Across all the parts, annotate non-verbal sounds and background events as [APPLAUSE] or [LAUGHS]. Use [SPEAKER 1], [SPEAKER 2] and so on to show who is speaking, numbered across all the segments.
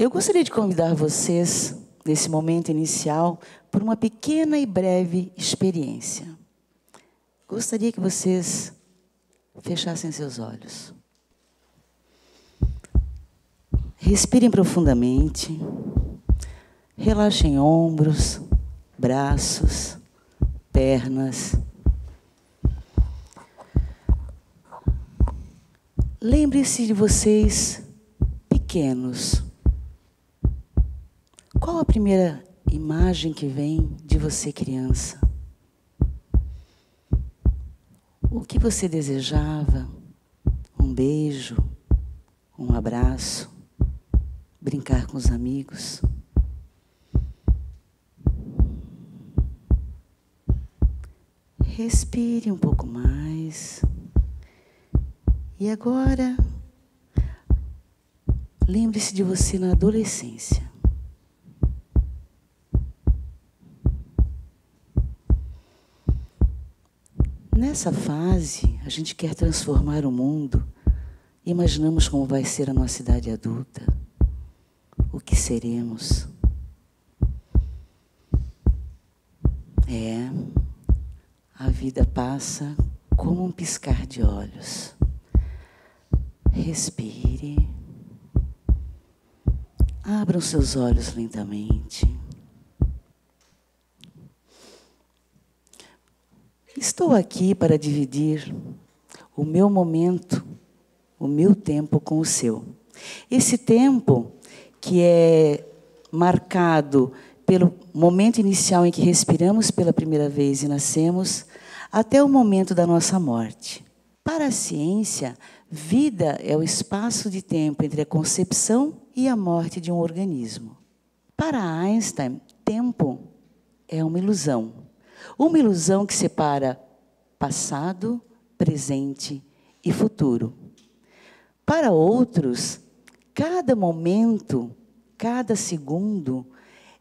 [SPEAKER 1] Eu gostaria de convidar vocês, nesse momento inicial, por uma pequena e breve experiência. Gostaria que vocês fechassem seus olhos. Respirem profundamente. Relaxem ombros, braços, pernas. Lembre-se de vocês pequenos qual a primeira imagem que vem de você, criança? O que você desejava? Um beijo? Um abraço? Brincar com os amigos? Respire um pouco mais. E agora, lembre-se de você na adolescência. Nessa fase, a gente quer transformar o mundo. Imaginamos como vai ser a nossa idade adulta, o que seremos. É, a vida passa como um piscar de olhos. Respire. Abra os seus olhos lentamente. Estou aqui para dividir o meu momento, o meu tempo com o seu. Esse tempo que é marcado pelo momento inicial em que respiramos pela primeira vez e nascemos, até o momento da nossa morte. Para a ciência, vida é o espaço de tempo entre a concepção e a morte de um organismo. Para Einstein, tempo é uma ilusão. Uma ilusão que separa passado, presente e futuro. Para outros, cada momento, cada segundo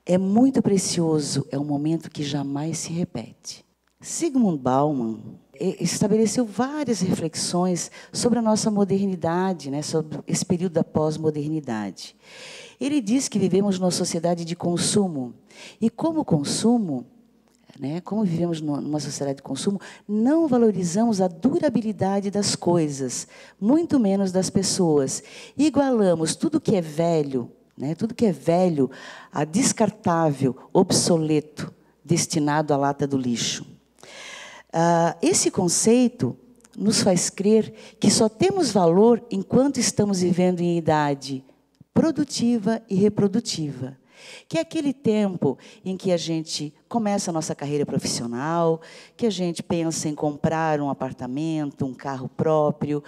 [SPEAKER 1] é muito precioso, é um momento que jamais se repete. Sigmund Bauman estabeleceu várias reflexões sobre a nossa modernidade, né, sobre esse período da pós-modernidade. Ele diz que vivemos numa sociedade de consumo e, como consumo, né? Como vivemos numa sociedade de consumo, não valorizamos a durabilidade das coisas, muito menos das pessoas. Igualamos tudo que é velho, né? tudo que é velho, descartável, obsoleto, destinado à lata do lixo. Ah, esse conceito nos faz crer que só temos valor enquanto estamos vivendo em idade produtiva e reprodutiva que é aquele tempo em que a gente começa a nossa carreira profissional, que a gente pensa em comprar um apartamento, um carro próprio,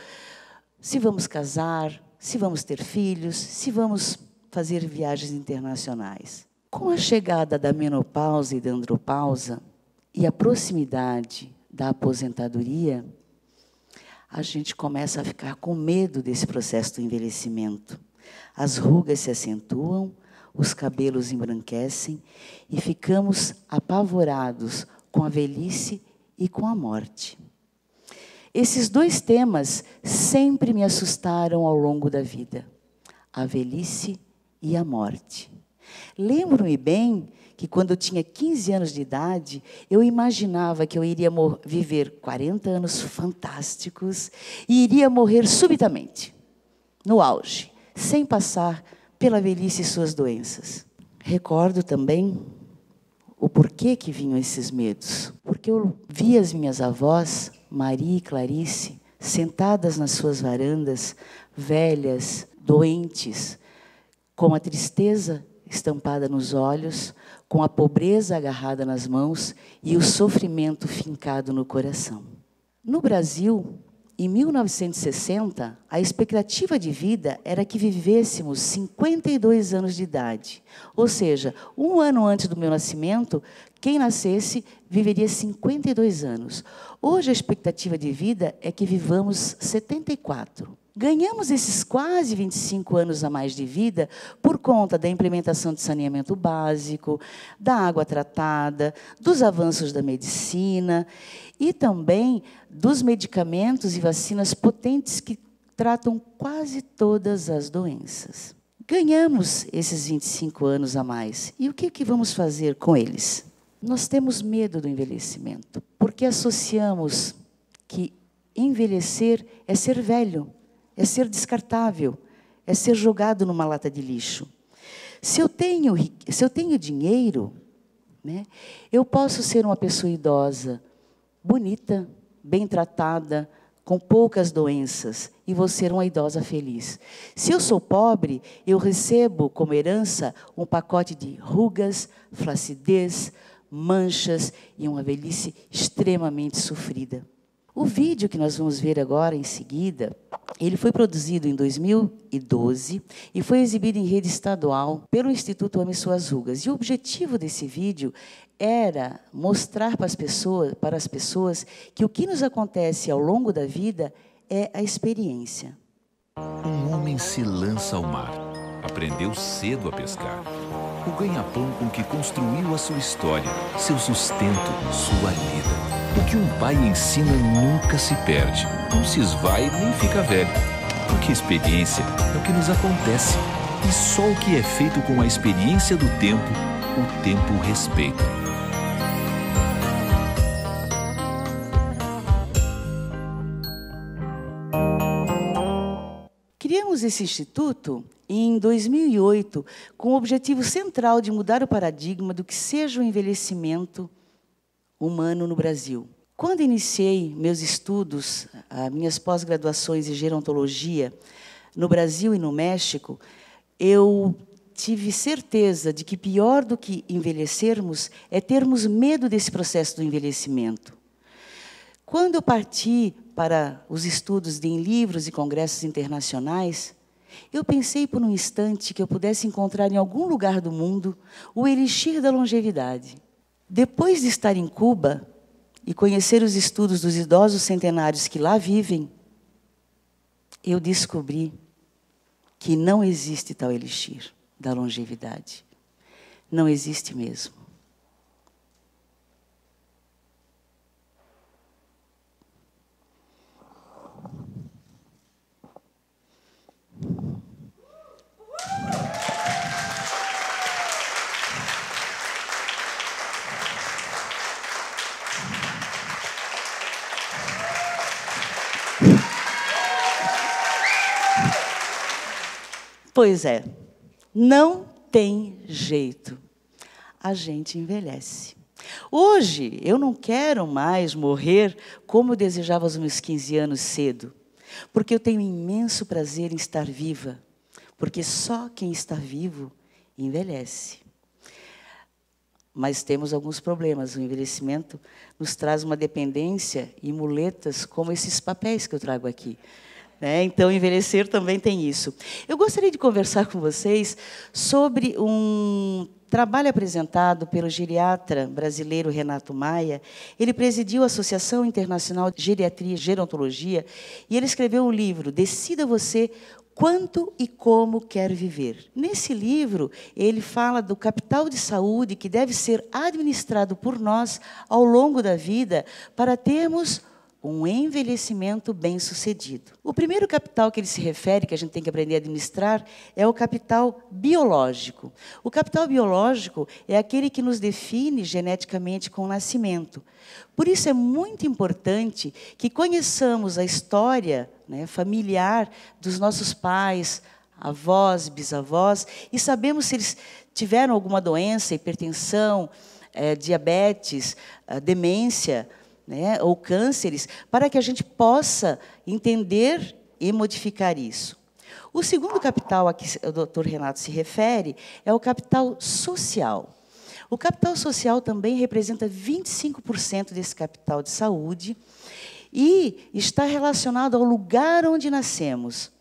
[SPEAKER 1] se vamos casar, se vamos ter filhos, se vamos fazer viagens internacionais. Com a chegada da menopausa e da andropausa e a proximidade da aposentadoria, a gente começa a ficar com medo desse processo do envelhecimento. As rugas se acentuam, os cabelos embranquecem e ficamos apavorados com a velhice e com a morte. Esses dois temas sempre me assustaram ao longo da vida: a velhice e a morte. Lembro-me bem que quando eu tinha 15 anos de idade, eu imaginava que eu iria viver 40 anos fantásticos e iria morrer subitamente, no auge, sem passar pela velhice e suas doenças. Recordo também o porquê que vinham esses medos. Porque eu vi as minhas avós, Maria e Clarice, sentadas nas suas varandas, velhas, doentes, com a tristeza estampada nos olhos, com a pobreza agarrada nas mãos e o sofrimento fincado no coração. No Brasil, em 1960, a expectativa de vida era que vivêssemos 52 anos de idade. Ou seja, um ano antes do meu nascimento, quem nascesse viveria 52 anos. Hoje, a expectativa de vida é que vivamos 74. Ganhamos esses quase 25 anos a mais de vida por conta da implementação de saneamento básico, da água tratada, dos avanços da medicina e também dos medicamentos e vacinas potentes que tratam quase todas as doenças. Ganhamos esses 25 anos a mais. E o que, que vamos fazer com eles? Nós temos medo do envelhecimento, porque associamos que envelhecer é ser velho é ser descartável, é ser jogado numa lata de lixo. Se eu tenho, se eu tenho dinheiro, né, eu posso ser uma pessoa idosa, bonita, bem tratada, com poucas doenças, e vou ser uma idosa feliz. Se eu sou pobre, eu recebo como herança um pacote de rugas, flacidez, manchas e uma velhice extremamente sofrida. O vídeo que nós vamos ver agora em seguida, ele foi produzido em 2012 e foi exibido em rede estadual pelo Instituto Ame Suas Rugas. E o objetivo desse vídeo era mostrar para as pessoas, para as pessoas que o que nos acontece ao longo da vida é a experiência.
[SPEAKER 2] Um homem se lança ao mar. Aprendeu cedo a pescar. O ganha-pão com que construiu a sua história, seu sustento, sua vida. O que um pai ensina nunca se perde, não se esvai nem fica velho. Porque experiência é o que nos acontece. E só o que é feito com a experiência do tempo, o tempo respeita.
[SPEAKER 1] Criamos esse instituto em 2008 com o objetivo central de mudar o paradigma do que seja o envelhecimento humano no Brasil. Quando iniciei meus estudos, minhas pós-graduações em gerontologia, no Brasil e no México, eu tive certeza de que pior do que envelhecermos é termos medo desse processo do envelhecimento. Quando eu parti para os estudos em livros e congressos internacionais, eu pensei por um instante que eu pudesse encontrar em algum lugar do mundo o elixir da longevidade. Depois de estar em Cuba e conhecer os estudos dos idosos centenários que lá vivem, eu descobri que não existe tal elixir da longevidade. Não existe mesmo. Pois é, não tem jeito. A gente envelhece. Hoje, eu não quero mais morrer como eu desejava aos meus 15 anos cedo, porque eu tenho imenso prazer em estar viva, porque só quem está vivo envelhece. Mas temos alguns problemas. O envelhecimento nos traz uma dependência e muletas como esses papéis que eu trago aqui. Né? Então, envelhecer também tem isso. Eu gostaria de conversar com vocês sobre um trabalho apresentado pelo geriatra brasileiro Renato Maia. Ele presidiu a Associação Internacional de Geriatria e Gerontologia e ele escreveu um livro, Decida Você quanto e como quer viver. Nesse livro, ele fala do capital de saúde que deve ser administrado por nós ao longo da vida para termos um envelhecimento bem-sucedido. O primeiro capital que ele se refere, que a gente tem que aprender a administrar, é o capital biológico. O capital biológico é aquele que nos define geneticamente com o nascimento. Por isso é muito importante que conheçamos a história né, familiar dos nossos pais, avós, bisavós, e sabemos se eles tiveram alguma doença, hipertensão, é, diabetes, demência, né, ou cânceres, para que a gente possa entender e modificar isso. O segundo capital a que o doutor Renato se refere é o capital social. O capital social também representa 25% desse capital de saúde e está relacionado ao lugar onde nascemos.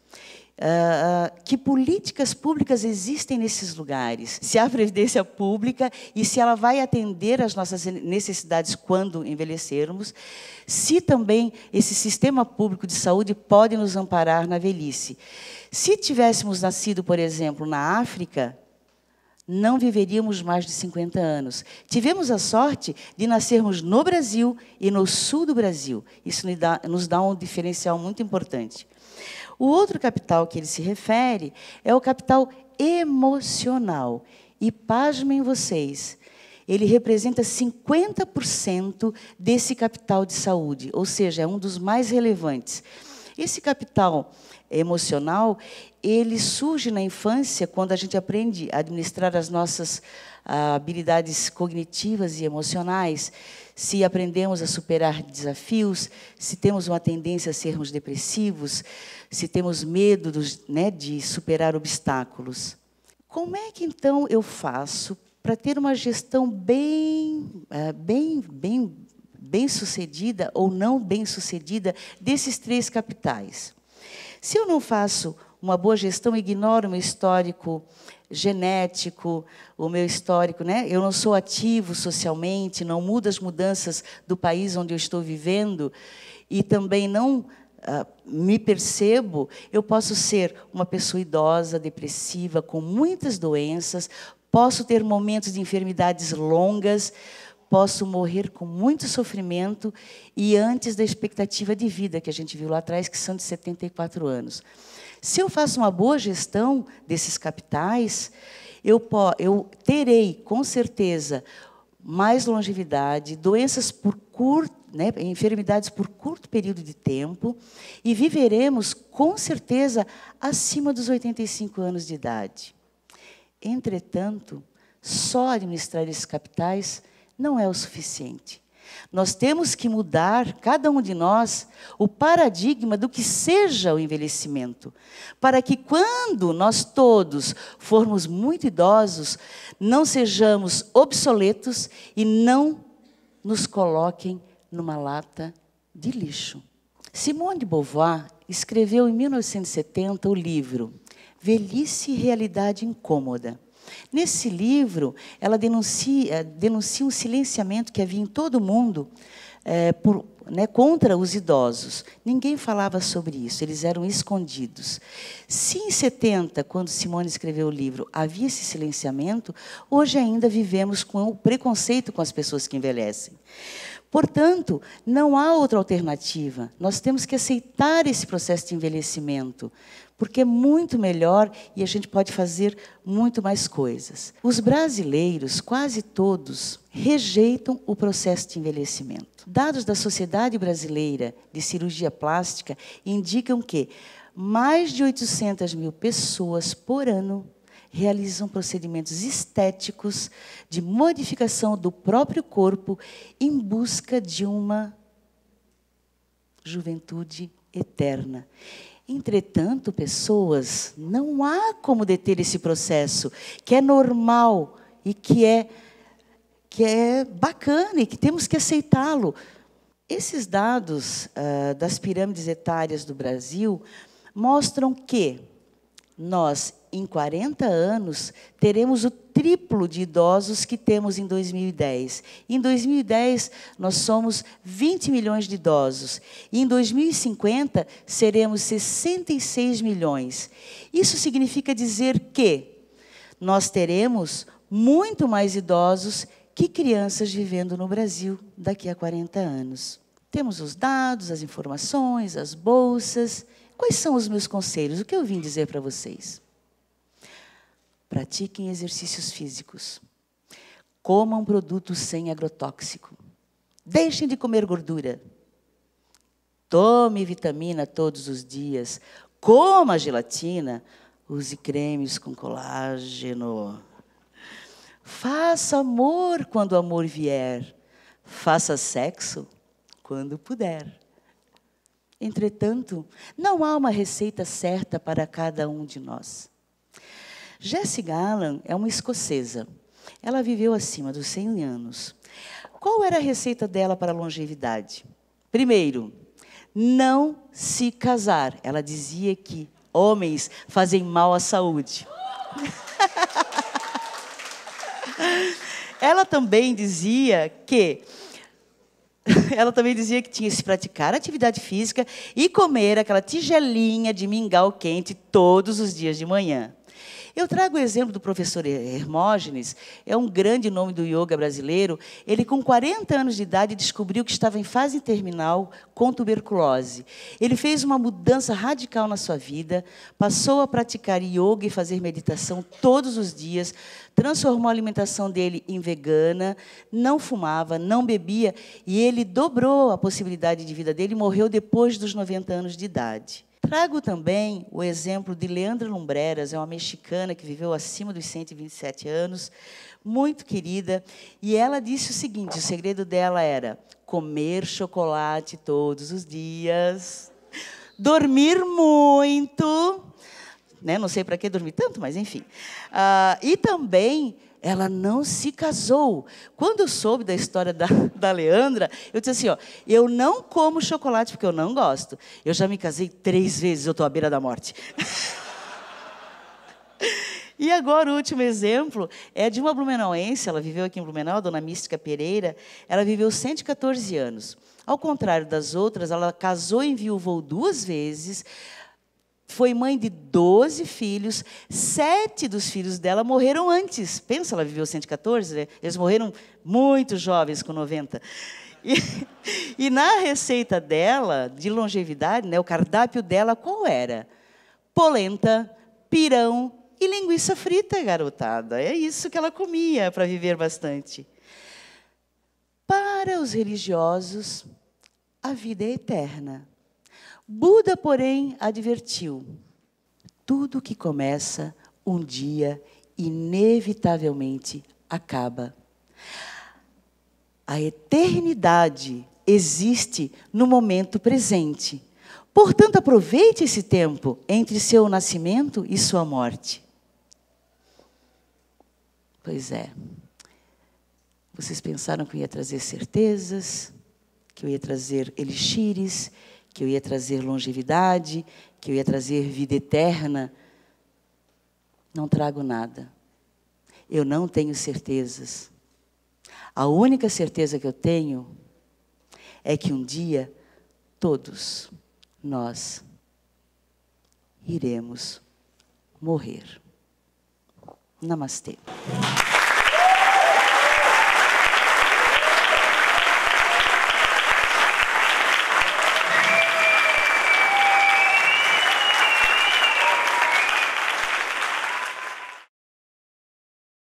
[SPEAKER 1] Uh, que políticas públicas existem nesses lugares? Se há previdência pública e se ela vai atender às nossas necessidades quando envelhecermos, se também esse sistema público de saúde pode nos amparar na velhice. Se tivéssemos nascido, por exemplo, na África, não viveríamos mais de 50 anos. Tivemos a sorte de nascermos no Brasil e no sul do Brasil. Isso nos dá, nos dá um diferencial muito importante. O outro capital que ele se refere é o capital emocional. E pasmem vocês, ele representa 50% desse capital de saúde, ou seja, é um dos mais relevantes. Esse capital emocional, ele surge na infância quando a gente aprende a administrar as nossas ah, habilidades cognitivas e emocionais, se aprendemos a superar desafios, se temos uma tendência a sermos depressivos, se temos medo dos, né, de superar obstáculos. Como é que então eu faço para ter uma gestão bem, ah, bem, bem, bem sucedida ou não bem sucedida desses três capitais? Se eu não faço uma boa gestão, ignoro o meu histórico genético, o meu histórico, né? Eu não sou ativo socialmente, não mudo as mudanças do país onde eu estou vivendo e também não uh, me percebo, eu posso ser uma pessoa idosa, depressiva, com muitas doenças, posso ter momentos de enfermidades longas, posso morrer com muito sofrimento e antes da expectativa de vida que a gente viu lá atrás, que são de 74 anos. Se eu faço uma boa gestão desses capitais, eu, eu terei, com certeza, mais longevidade, doenças por curto, né, enfermidades por curto período de tempo, e viveremos, com certeza, acima dos 85 anos de idade. Entretanto, só administrar esses capitais não é o suficiente. Nós temos que mudar, cada um de nós, o paradigma do que seja o envelhecimento, para que quando nós todos formos muito idosos, não sejamos obsoletos e não nos coloquem numa lata de lixo. Simone de Beauvoir escreveu em 1970 o livro Velhice e Realidade Incômoda. Nesse livro, ela denuncia, denuncia um silenciamento que havia em todo o mundo é, por, né, contra os idosos. Ninguém falava sobre isso, eles eram escondidos. Se em 70, quando Simone escreveu o livro, havia esse silenciamento, hoje ainda vivemos com o preconceito com as pessoas que envelhecem. Portanto, não há outra alternativa. Nós temos que aceitar esse processo de envelhecimento, porque é muito melhor e a gente pode fazer muito mais coisas. Os brasileiros, quase todos, rejeitam o processo de envelhecimento. Dados da Sociedade Brasileira de Cirurgia Plástica indicam que mais de 800 mil pessoas por ano realizam procedimentos estéticos de modificação do próprio corpo em busca de uma juventude eterna. Entretanto, pessoas, não há como deter esse processo, que é normal e que é que é bacana e que temos que aceitá-lo. Esses dados uh, das pirâmides etárias do Brasil mostram que nós, em 40 anos, teremos o triplo de idosos que temos em 2010. Em 2010, nós somos 20 milhões de idosos. E em 2050, seremos 66 milhões. Isso significa dizer que nós teremos muito mais idosos que crianças vivendo no Brasil daqui a 40 anos. Temos os dados, as informações, as bolsas. Quais são os meus conselhos? O que eu vim dizer para vocês? Pratiquem exercícios físicos. Comam produtos sem agrotóxico. Deixem de comer gordura. Tome vitamina todos os dias. Coma gelatina. Use cremes com colágeno. Faça amor quando o amor vier. Faça sexo quando puder. Entretanto, não há uma receita certa para cada um de nós. Jessie Garland é uma escocesa. Ela viveu acima dos 100 anos. Qual era a receita dela para a longevidade? Primeiro, não se casar. Ela dizia que Homens fazem mal à saúde. [LAUGHS] Ela também dizia que [LAUGHS] ela também dizia que tinha que se praticar atividade física e comer aquela tigelinha de mingau quente todos os dias de manhã. Eu trago o exemplo do professor Hermógenes, é um grande nome do yoga brasileiro. Ele, com 40 anos de idade, descobriu que estava em fase terminal com tuberculose. Ele fez uma mudança radical na sua vida, passou a praticar yoga e fazer meditação todos os dias, transformou a alimentação dele em vegana, não fumava, não bebia, e ele dobrou a possibilidade de vida dele e morreu depois dos 90 anos de idade. Trago também o exemplo de Leandra Lumbreras, é uma mexicana que viveu acima dos 127 anos, muito querida, e ela disse o seguinte: o segredo dela era comer chocolate todos os dias, dormir muito, né? não sei para que dormir tanto, mas enfim, uh, e também ela não se casou. Quando eu soube da história da, [LAUGHS] da Leandra, eu disse assim: ó, eu não como chocolate porque eu não gosto. Eu já me casei três vezes, eu estou à beira da morte. [LAUGHS] e agora o último exemplo é de uma blumenauense, ela viveu aqui em Blumenau, a dona Mística Pereira. Ela viveu 114 anos. Ao contrário das outras, ela casou e enviou duas vezes. Foi mãe de 12 filhos, sete dos filhos dela morreram antes. Pensa, ela viveu 114, né? eles morreram muito jovens, com 90. E, [LAUGHS] e, na receita dela, de longevidade, né, o cardápio dela, qual era? Polenta, pirão e linguiça frita, garotada. É isso que ela comia para viver bastante. Para os religiosos, a vida é eterna. Buda, porém, advertiu: tudo que começa um dia inevitavelmente acaba. A eternidade existe no momento presente. Portanto, aproveite esse tempo entre seu nascimento e sua morte. Pois é. Vocês pensaram que eu ia trazer certezas, que eu ia trazer elixires, que eu ia trazer longevidade, que eu ia trazer vida eterna. Não trago nada. Eu não tenho certezas. A única certeza que eu tenho é que um dia todos nós iremos morrer. Namastê.